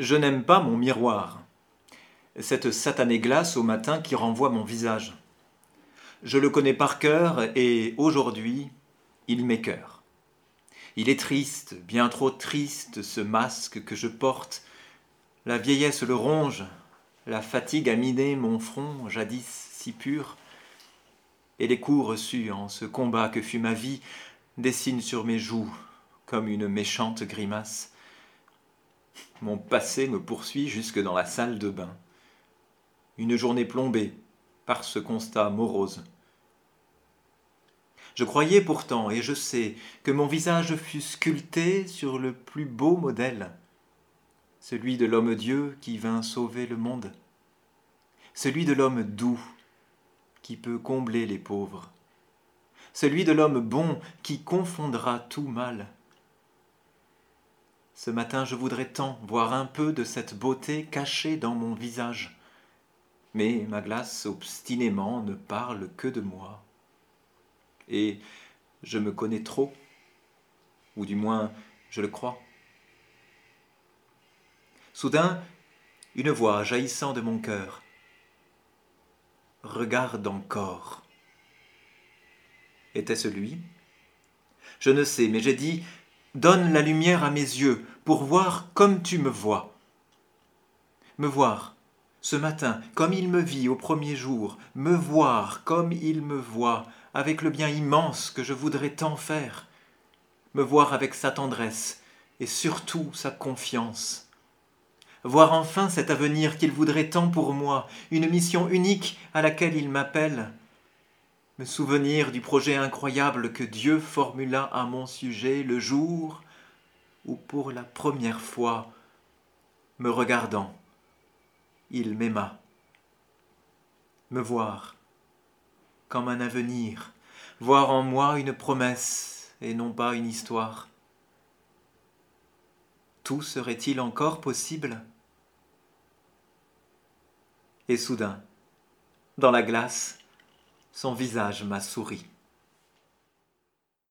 Je n'aime pas mon miroir, cette satanée glace au matin qui renvoie mon visage. Je le connais par cœur et aujourd'hui, il m'écœure. Il est triste, bien trop triste, ce masque que je porte. La vieillesse le ronge, la fatigue a miné mon front, jadis si pur, et les coups reçus en ce combat que fut ma vie dessinent sur mes joues comme une méchante grimace. Mon passé me poursuit jusque dans la salle de bain. Une journée plombée par ce constat morose. Je croyais pourtant, et je sais, que mon visage fut sculpté sur le plus beau modèle, celui de l'homme-dieu qui vint sauver le monde, celui de l'homme doux qui peut combler les pauvres, celui de l'homme bon qui confondra tout mal, ce matin, je voudrais tant voir un peu de cette beauté cachée dans mon visage. Mais ma glace obstinément ne parle que de moi. Et je me connais trop, ou du moins je le crois. Soudain, une voix jaillissant de mon cœur. Regarde encore. Était-ce lui? Je ne sais, mais j'ai dit Donne la lumière à mes yeux pour voir comme tu me vois. Me voir, ce matin, comme il me vit au premier jour, me voir comme il me voit, avec le bien immense que je voudrais tant faire, me voir avec sa tendresse et surtout sa confiance. Voir enfin cet avenir qu'il voudrait tant pour moi, une mission unique à laquelle il m'appelle, me souvenir du projet incroyable que Dieu formula à mon sujet le jour où pour la première fois, me regardant, il m'aima. Me voir comme un avenir, voir en moi une promesse et non pas une histoire. Tout serait-il encore possible? Et soudain, dans la glace, son visage m'a souri.